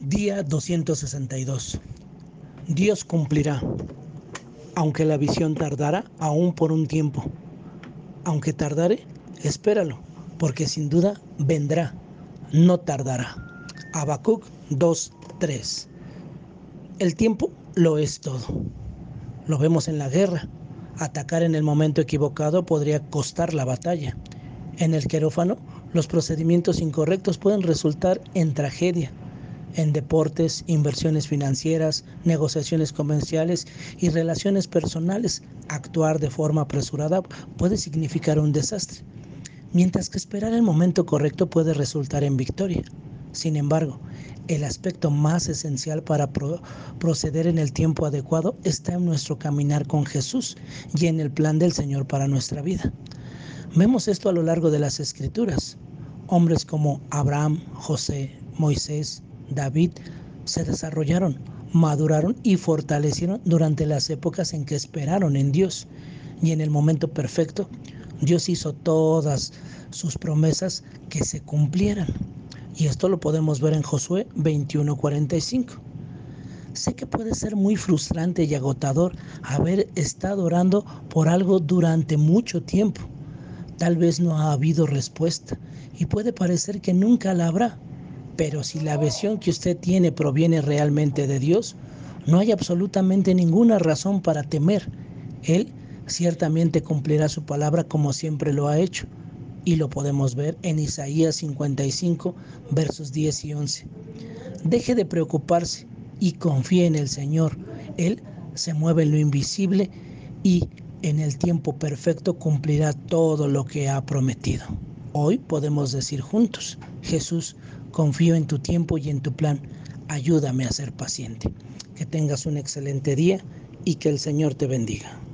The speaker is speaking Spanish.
Día 262. Dios cumplirá, aunque la visión tardara aún por un tiempo. Aunque tardare, espéralo, porque sin duda vendrá, no tardará. Habacuc 2:3. El tiempo lo es todo. Lo vemos en la guerra. Atacar en el momento equivocado podría costar la batalla. En el quirófano, los procedimientos incorrectos pueden resultar en tragedia en deportes, inversiones financieras, negociaciones comerciales y relaciones personales, actuar de forma apresurada puede significar un desastre, mientras que esperar el momento correcto puede resultar en victoria. Sin embargo, el aspecto más esencial para pro proceder en el tiempo adecuado está en nuestro caminar con Jesús y en el plan del Señor para nuestra vida. Vemos esto a lo largo de las escrituras. Hombres como Abraham, José, Moisés, David se desarrollaron, maduraron y fortalecieron durante las épocas en que esperaron en Dios. Y en el momento perfecto, Dios hizo todas sus promesas que se cumplieran. Y esto lo podemos ver en Josué 21:45. Sé que puede ser muy frustrante y agotador haber estado orando por algo durante mucho tiempo. Tal vez no ha habido respuesta y puede parecer que nunca la habrá. Pero si la visión que usted tiene proviene realmente de Dios, no hay absolutamente ninguna razón para temer. Él ciertamente cumplirá su palabra como siempre lo ha hecho. Y lo podemos ver en Isaías 55, versos 10 y 11. Deje de preocuparse y confíe en el Señor. Él se mueve en lo invisible y en el tiempo perfecto cumplirá todo lo que ha prometido. Hoy podemos decir juntos, Jesús, confío en tu tiempo y en tu plan, ayúdame a ser paciente. Que tengas un excelente día y que el Señor te bendiga.